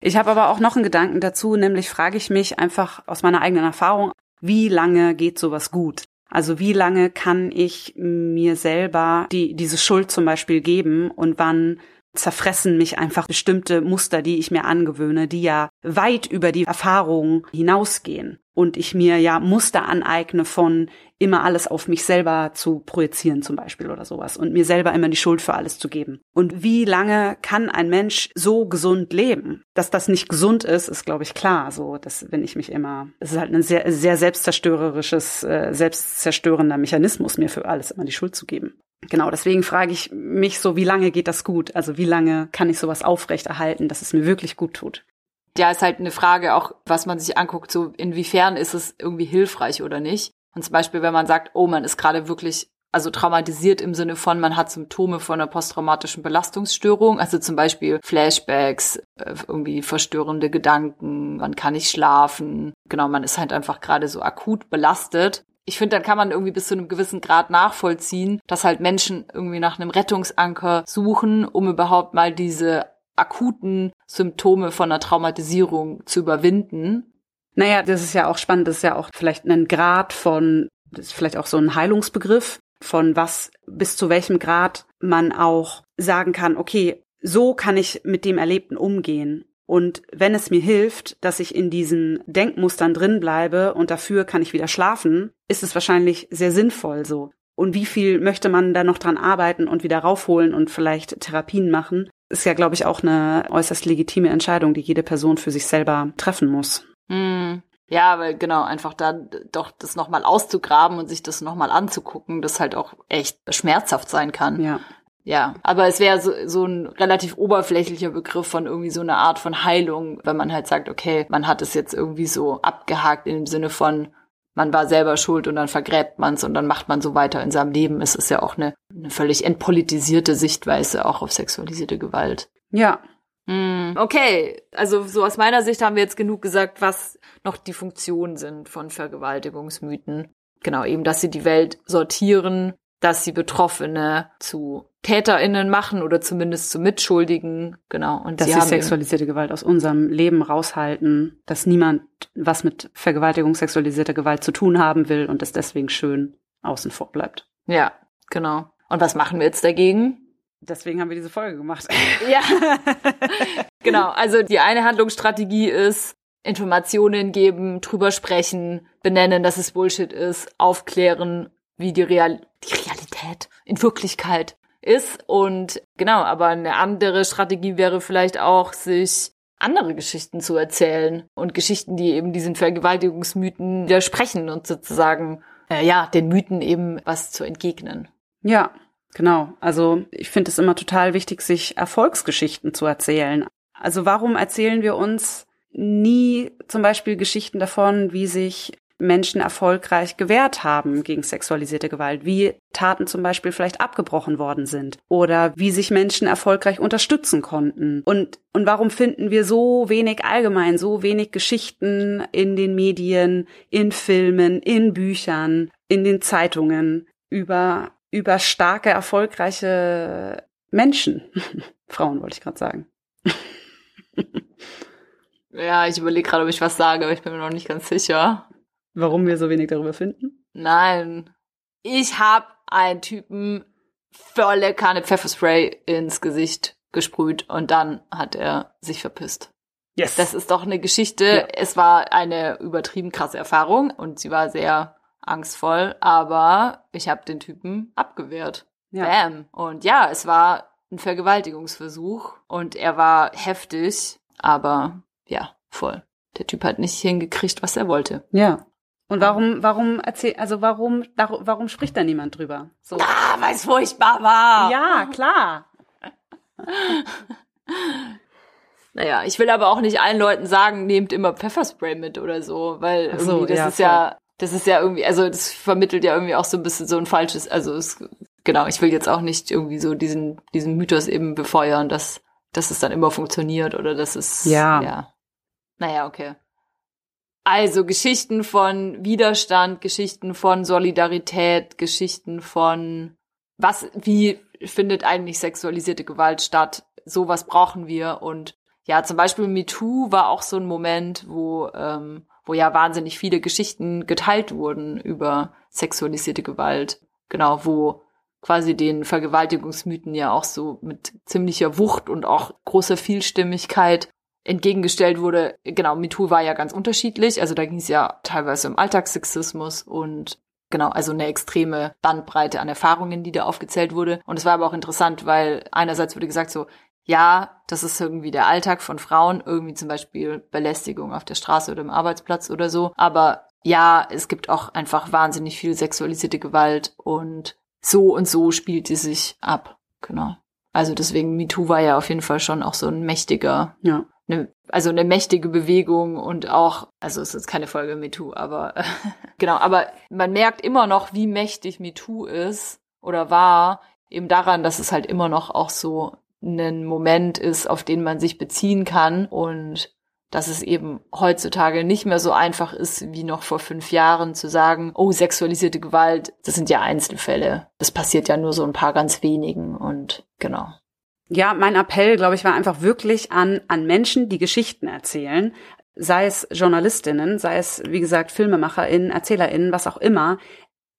Ich habe aber auch noch einen Gedanken dazu, nämlich frage ich mich einfach aus meiner eigenen Erfahrung, wie lange geht sowas gut? Also wie lange kann ich mir selber die, diese Schuld zum Beispiel geben und wann zerfressen mich einfach bestimmte Muster, die ich mir angewöhne, die ja weit über die Erfahrung hinausgehen. und ich mir ja Muster aneigne von immer alles auf mich selber zu projizieren zum Beispiel oder sowas und mir selber immer die Schuld für alles zu geben. Und wie lange kann ein Mensch so gesund leben? Dass das nicht gesund ist, ist glaube ich klar. So, dass wenn ich mich immer, es ist halt ein sehr sehr selbstzerstörerisches, äh, selbstzerstörender Mechanismus, mir für alles immer die Schuld zu geben. Genau, deswegen frage ich mich so, wie lange geht das gut? Also wie lange kann ich sowas aufrechterhalten, dass es mir wirklich gut tut? ja, ist halt eine Frage auch, was man sich anguckt, so inwiefern ist es irgendwie hilfreich oder nicht. Und zum Beispiel, wenn man sagt, oh, man ist gerade wirklich also traumatisiert im Sinne von, man hat Symptome von einer posttraumatischen Belastungsstörung, also zum Beispiel Flashbacks, äh, irgendwie verstörende Gedanken, man kann nicht schlafen. Genau, man ist halt einfach gerade so akut belastet. Ich finde, dann kann man irgendwie bis zu einem gewissen Grad nachvollziehen, dass halt Menschen irgendwie nach einem Rettungsanker suchen, um überhaupt mal diese akuten Symptome von einer Traumatisierung zu überwinden. Naja, das ist ja auch spannend, das ist ja auch vielleicht ein Grad von, das ist vielleicht auch so ein Heilungsbegriff, von was bis zu welchem Grad man auch sagen kann, okay, so kann ich mit dem Erlebten umgehen. Und wenn es mir hilft, dass ich in diesen Denkmustern drin bleibe und dafür kann ich wieder schlafen, ist es wahrscheinlich sehr sinnvoll so. Und wie viel möchte man da noch dran arbeiten und wieder raufholen und vielleicht Therapien machen? ist ja, glaube ich, auch eine äußerst legitime Entscheidung, die jede Person für sich selber treffen muss. Mm. Ja, weil genau, einfach da doch das nochmal auszugraben und sich das nochmal anzugucken, das halt auch echt schmerzhaft sein kann. Ja. Ja, aber es wäre so, so ein relativ oberflächlicher Begriff von irgendwie so einer Art von Heilung, wenn man halt sagt, okay, man hat es jetzt irgendwie so abgehakt in dem Sinne von, man war selber schuld und dann vergräbt man es und dann macht man so weiter in seinem Leben. Es ist ja auch eine, eine völlig entpolitisierte Sichtweise auch auf sexualisierte Gewalt. Ja. Mm, okay, also so aus meiner Sicht haben wir jetzt genug gesagt, was noch die Funktionen sind von Vergewaltigungsmythen. Genau, eben, dass sie die Welt sortieren, dass sie Betroffene zu TäterInnen machen oder zumindest zu Mitschuldigen, genau. Und dass sie, sie sexualisierte Gewalt aus unserem Leben raushalten, dass niemand was mit Vergewaltigung sexualisierter Gewalt zu tun haben will und es deswegen schön außen vor bleibt. Ja, genau. Und was machen wir jetzt dagegen? Deswegen haben wir diese Folge gemacht. Ja. genau. Also die eine Handlungsstrategie ist, Informationen geben, drüber sprechen, benennen, dass es Bullshit ist, aufklären, wie die, Real die Realität in Wirklichkeit ist. Und genau, aber eine andere Strategie wäre vielleicht auch, sich andere Geschichten zu erzählen und Geschichten, die eben diesen Vergewaltigungsmythen widersprechen und sozusagen, äh, ja, den Mythen eben was zu entgegnen. Ja, genau. Also ich finde es immer total wichtig, sich Erfolgsgeschichten zu erzählen. Also warum erzählen wir uns nie zum Beispiel Geschichten davon, wie sich Menschen erfolgreich gewehrt haben gegen sexualisierte Gewalt, wie Taten zum Beispiel vielleicht abgebrochen worden sind oder wie sich Menschen erfolgreich unterstützen konnten. Und, und warum finden wir so wenig allgemein, so wenig Geschichten in den Medien, in Filmen, in Büchern, in den Zeitungen über, über starke, erfolgreiche Menschen? Frauen wollte ich gerade sagen. Ja, ich überlege gerade, ob ich was sage, aber ich bin mir noch nicht ganz sicher. Warum wir so wenig darüber finden? Nein. Ich habe einen Typen volle Kanne Pfefferspray ins Gesicht gesprüht und dann hat er sich verpisst. Yes. Das ist doch eine Geschichte. Ja. Es war eine übertrieben krasse Erfahrung und sie war sehr angstvoll, aber ich habe den Typen abgewehrt. Ja. Bam. Und ja, es war ein Vergewaltigungsversuch und er war heftig, aber ja, voll. Der Typ hat nicht hingekriegt, was er wollte. Ja. Und warum, warum erzähl, also warum, warum spricht da niemand drüber? So. Ah, weil es furchtbar war. Ja, klar. naja, ich will aber auch nicht allen Leuten sagen, nehmt immer Pfefferspray mit oder so, weil irgendwie so, das ja, ist voll. ja, das ist ja irgendwie, also das vermittelt ja irgendwie auch so ein bisschen so ein falsches, also es, genau, ich will jetzt auch nicht irgendwie so diesen, diesen Mythos eben befeuern, dass, dass es dann immer funktioniert oder dass es, ja. ja. Naja, okay. Also Geschichten von Widerstand, Geschichten von Solidarität, Geschichten von was, wie findet eigentlich sexualisierte Gewalt statt? Sowas brauchen wir. Und ja, zum Beispiel MeToo war auch so ein Moment, wo, ähm, wo ja wahnsinnig viele Geschichten geteilt wurden über sexualisierte Gewalt. Genau, wo quasi den Vergewaltigungsmythen ja auch so mit ziemlicher Wucht und auch großer Vielstimmigkeit entgegengestellt wurde, genau, MeToo war ja ganz unterschiedlich. Also da ging es ja teilweise um Alltagssexismus und Genau, also eine extreme Bandbreite an Erfahrungen, die da aufgezählt wurde. Und es war aber auch interessant, weil einerseits wurde gesagt so, ja, das ist irgendwie der Alltag von Frauen, irgendwie zum Beispiel Belästigung auf der Straße oder im Arbeitsplatz oder so. Aber ja, es gibt auch einfach wahnsinnig viel sexualisierte Gewalt und so und so spielt die sich ab. Genau. Also deswegen MeToo war ja auf jeden Fall schon auch so ein mächtiger, ja. Eine, also eine mächtige Bewegung und auch, also es ist keine Folge MeToo, aber genau, aber man merkt immer noch, wie mächtig MeToo ist oder war, eben daran, dass es halt immer noch auch so ein Moment ist, auf den man sich beziehen kann und dass es eben heutzutage nicht mehr so einfach ist, wie noch vor fünf Jahren zu sagen, oh, sexualisierte Gewalt, das sind ja Einzelfälle. Das passiert ja nur so ein paar ganz wenigen und genau. Ja, mein Appell, glaube ich, war einfach wirklich an, an Menschen, die Geschichten erzählen, sei es Journalistinnen, sei es, wie gesagt, FilmemacherInnen, ErzählerInnen, was auch immer,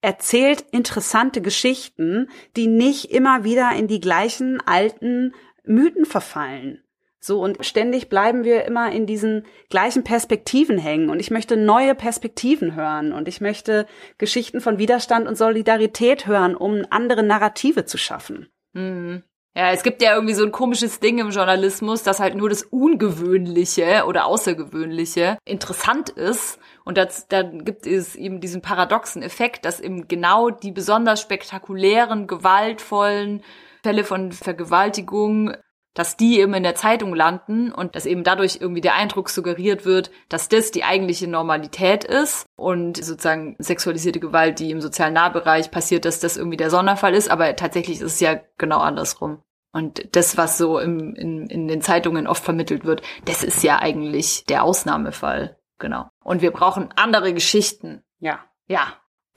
erzählt interessante Geschichten, die nicht immer wieder in die gleichen alten Mythen verfallen. So, und ständig bleiben wir immer in diesen gleichen Perspektiven hängen. Und ich möchte neue Perspektiven hören. Und ich möchte Geschichten von Widerstand und Solidarität hören, um andere Narrative zu schaffen. Mhm. Ja, es gibt ja irgendwie so ein komisches Ding im Journalismus, dass halt nur das Ungewöhnliche oder Außergewöhnliche interessant ist. Und das, dann gibt es eben diesen paradoxen Effekt, dass eben genau die besonders spektakulären, gewaltvollen Fälle von Vergewaltigung dass die eben in der Zeitung landen und dass eben dadurch irgendwie der Eindruck suggeriert wird, dass das die eigentliche Normalität ist und sozusagen sexualisierte Gewalt, die im sozialen Nahbereich passiert, dass das irgendwie der Sonderfall ist, aber tatsächlich ist es ja genau andersrum. Und das, was so im, in, in den Zeitungen oft vermittelt wird, das ist ja eigentlich der Ausnahmefall. Genau. Und wir brauchen andere Geschichten. Ja. Ja.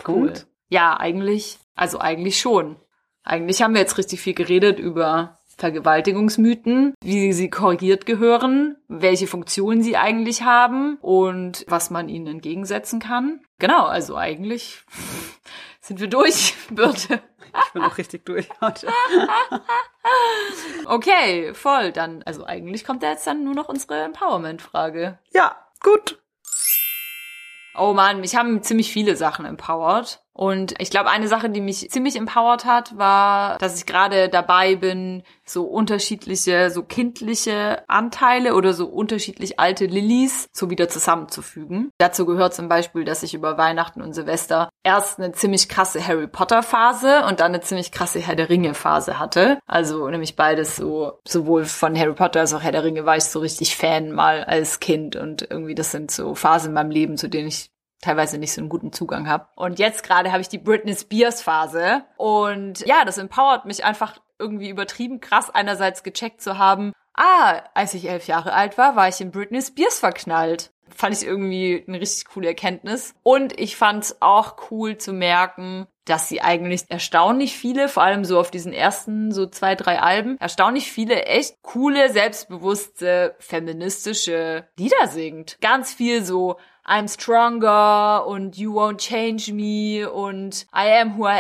Cool. Ja, eigentlich, also eigentlich schon. Eigentlich haben wir jetzt richtig viel geredet über Vergewaltigungsmythen, wie sie korrigiert gehören, welche Funktionen sie eigentlich haben und was man ihnen entgegensetzen kann. Genau, also eigentlich sind wir durch, Birte. Ich bin auch richtig durch heute. okay, voll. Dann, also eigentlich kommt da jetzt dann nur noch unsere Empowerment-Frage. Ja, gut. Oh man, mich haben ziemlich viele Sachen empowered. Und ich glaube, eine Sache, die mich ziemlich empowert hat, war, dass ich gerade dabei bin, so unterschiedliche, so kindliche Anteile oder so unterschiedlich alte Lillis so wieder zusammenzufügen. Dazu gehört zum Beispiel, dass ich über Weihnachten und Silvester erst eine ziemlich krasse Harry Potter Phase und dann eine ziemlich krasse Herr der Ringe Phase hatte. Also nämlich beides so, sowohl von Harry Potter als auch Herr der Ringe war ich so richtig Fan mal als Kind und irgendwie das sind so Phasen in meinem Leben, zu denen ich teilweise nicht so einen guten Zugang habe. Und jetzt gerade habe ich die Britney Spears Phase und ja, das empowert mich einfach irgendwie übertrieben krass einerseits gecheckt zu haben, ah, als ich elf Jahre alt war, war ich in Britney Spears verknallt. Fand ich irgendwie eine richtig coole Erkenntnis. Und ich fand es auch cool zu merken, dass sie eigentlich erstaunlich viele, vor allem so auf diesen ersten so zwei, drei Alben, erstaunlich viele echt coole, selbstbewusste, feministische Lieder singt. Ganz viel so I'm stronger und you won't change me und I am who I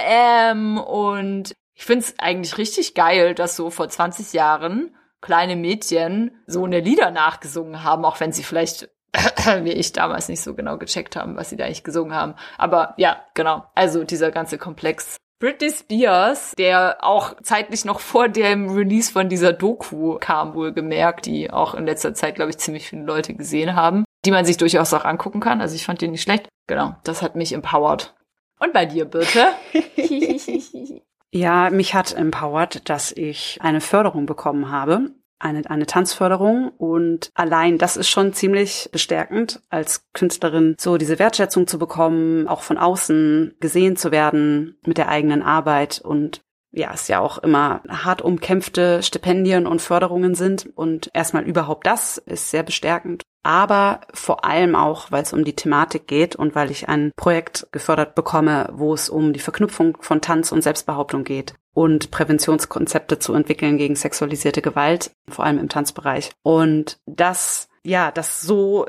am und ich find's eigentlich richtig geil, dass so vor 20 Jahren kleine Mädchen so eine Lieder nachgesungen haben, auch wenn sie vielleicht wie ich damals nicht so genau gecheckt haben, was sie da eigentlich gesungen haben. Aber ja, genau. Also dieser ganze Komplex. Britney Spears, der auch zeitlich noch vor dem Release von dieser Doku kam, wohl gemerkt, die auch in letzter Zeit, glaube ich, ziemlich viele Leute gesehen haben, die man sich durchaus auch angucken kann. Also ich fand die nicht schlecht. Genau, das hat mich empowered. Und bei dir bitte? ja, mich hat empowered, dass ich eine Förderung bekommen habe eine, eine Tanzförderung und allein das ist schon ziemlich bestärkend, als Künstlerin so diese Wertschätzung zu bekommen, auch von außen gesehen zu werden mit der eigenen Arbeit und ja, es ja auch immer hart umkämpfte Stipendien und Förderungen sind und erstmal überhaupt das ist sehr bestärkend. Aber vor allem auch, weil es um die Thematik geht und weil ich ein Projekt gefördert bekomme, wo es um die Verknüpfung von Tanz und Selbstbehauptung geht und Präventionskonzepte zu entwickeln gegen sexualisierte Gewalt, vor allem im Tanzbereich. Und das ja, das so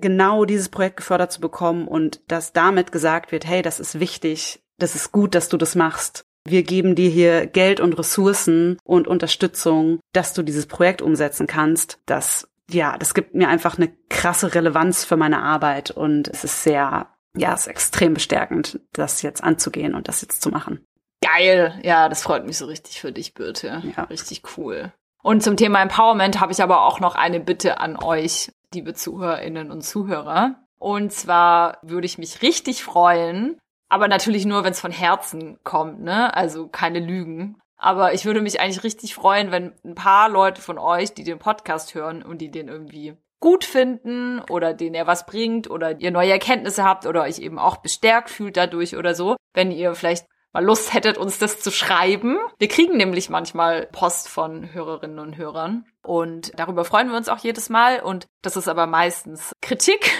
genau dieses Projekt gefördert zu bekommen und dass damit gesagt wird, hey, das ist wichtig, das ist gut, dass du das machst. Wir geben dir hier Geld und Ressourcen und Unterstützung, dass du dieses Projekt umsetzen kannst. Das ja, das gibt mir einfach eine krasse Relevanz für meine Arbeit und es ist sehr, ja, es ist extrem bestärkend, das jetzt anzugehen und das jetzt zu machen. Geil. Ja, das freut mich so richtig für dich, Birte. Ja. Richtig cool. Und zum Thema Empowerment habe ich aber auch noch eine Bitte an euch, liebe Zuhörerinnen und Zuhörer. Und zwar würde ich mich richtig freuen, aber natürlich nur, wenn es von Herzen kommt, ne? Also keine Lügen. Aber ich würde mich eigentlich richtig freuen, wenn ein paar Leute von euch, die den Podcast hören und die den irgendwie gut finden oder denen er was bringt oder ihr neue Erkenntnisse habt oder euch eben auch bestärkt fühlt dadurch oder so, wenn ihr vielleicht mal Lust hättet, uns das zu schreiben. Wir kriegen nämlich manchmal Post von Hörerinnen und Hörern und darüber freuen wir uns auch jedes Mal und das ist aber meistens Kritik.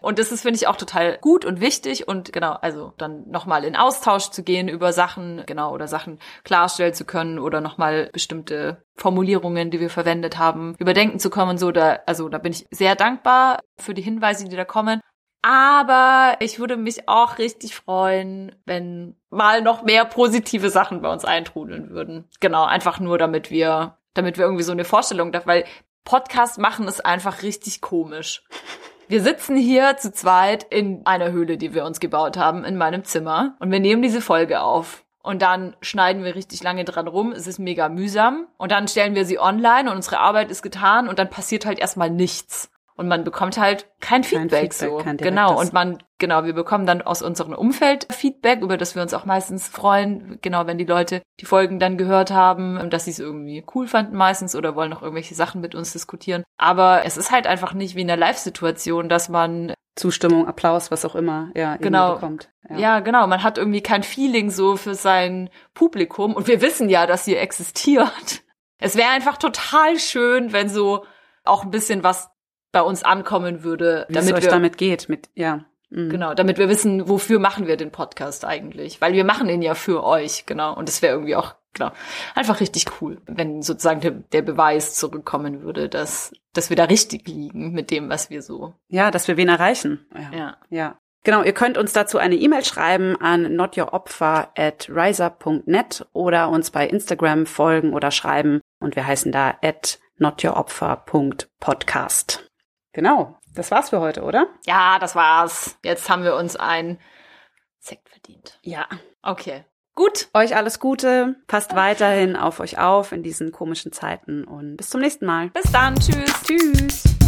Und das ist finde ich auch total gut und wichtig. Und genau, also dann nochmal in Austausch zu gehen über Sachen, genau oder Sachen klarstellen zu können oder nochmal bestimmte Formulierungen, die wir verwendet haben, überdenken zu kommen so. Da also da bin ich sehr dankbar für die Hinweise, die da kommen. Aber ich würde mich auch richtig freuen, wenn mal noch mehr positive Sachen bei uns eintrudeln würden. Genau, einfach nur damit wir, damit wir irgendwie so eine Vorstellung, weil Podcast machen ist einfach richtig komisch. Wir sitzen hier zu zweit in einer Höhle, die wir uns gebaut haben, in meinem Zimmer und wir nehmen diese Folge auf. Und dann schneiden wir richtig lange dran rum. Es ist mega mühsam. Und dann stellen wir sie online und unsere Arbeit ist getan und dann passiert halt erstmal nichts. Und man bekommt halt kein Feedback, kein Feedback so. Kein genau. Und man, genau, wir bekommen dann aus unserem Umfeld Feedback, über das wir uns auch meistens freuen. Genau, wenn die Leute die Folgen dann gehört haben, dass sie es irgendwie cool fanden meistens oder wollen noch irgendwelche Sachen mit uns diskutieren. Aber es ist halt einfach nicht wie in einer Live-Situation, dass man Zustimmung, Applaus, was auch immer, ja, genau. bekommt. Ja. ja, genau. Man hat irgendwie kein Feeling so für sein Publikum. Und wir wissen ja, dass ihr existiert. Es wäre einfach total schön, wenn so auch ein bisschen was bei uns ankommen würde, Wie damit es euch wir damit geht, mit ja. Mhm. Genau, damit wir wissen, wofür machen wir den Podcast eigentlich, weil wir machen ihn ja für euch, genau. Und es wäre irgendwie auch genau einfach richtig cool, wenn sozusagen der, der Beweis zurückkommen würde, dass dass wir da richtig liegen mit dem, was wir so. Ja, dass wir wen erreichen. Ja. Ja. ja. Genau, ihr könnt uns dazu eine E-Mail schreiben an notyouropfer at riser.net oder uns bei Instagram folgen oder schreiben und wir heißen da at notyouropfer.podcast. Genau, das war's für heute, oder? Ja, das war's. Jetzt haben wir uns ein Sekt verdient. Ja. Okay. Gut. Euch alles Gute. Passt weiterhin auf euch auf in diesen komischen Zeiten und bis zum nächsten Mal. Bis dann. Tschüss. Tschüss.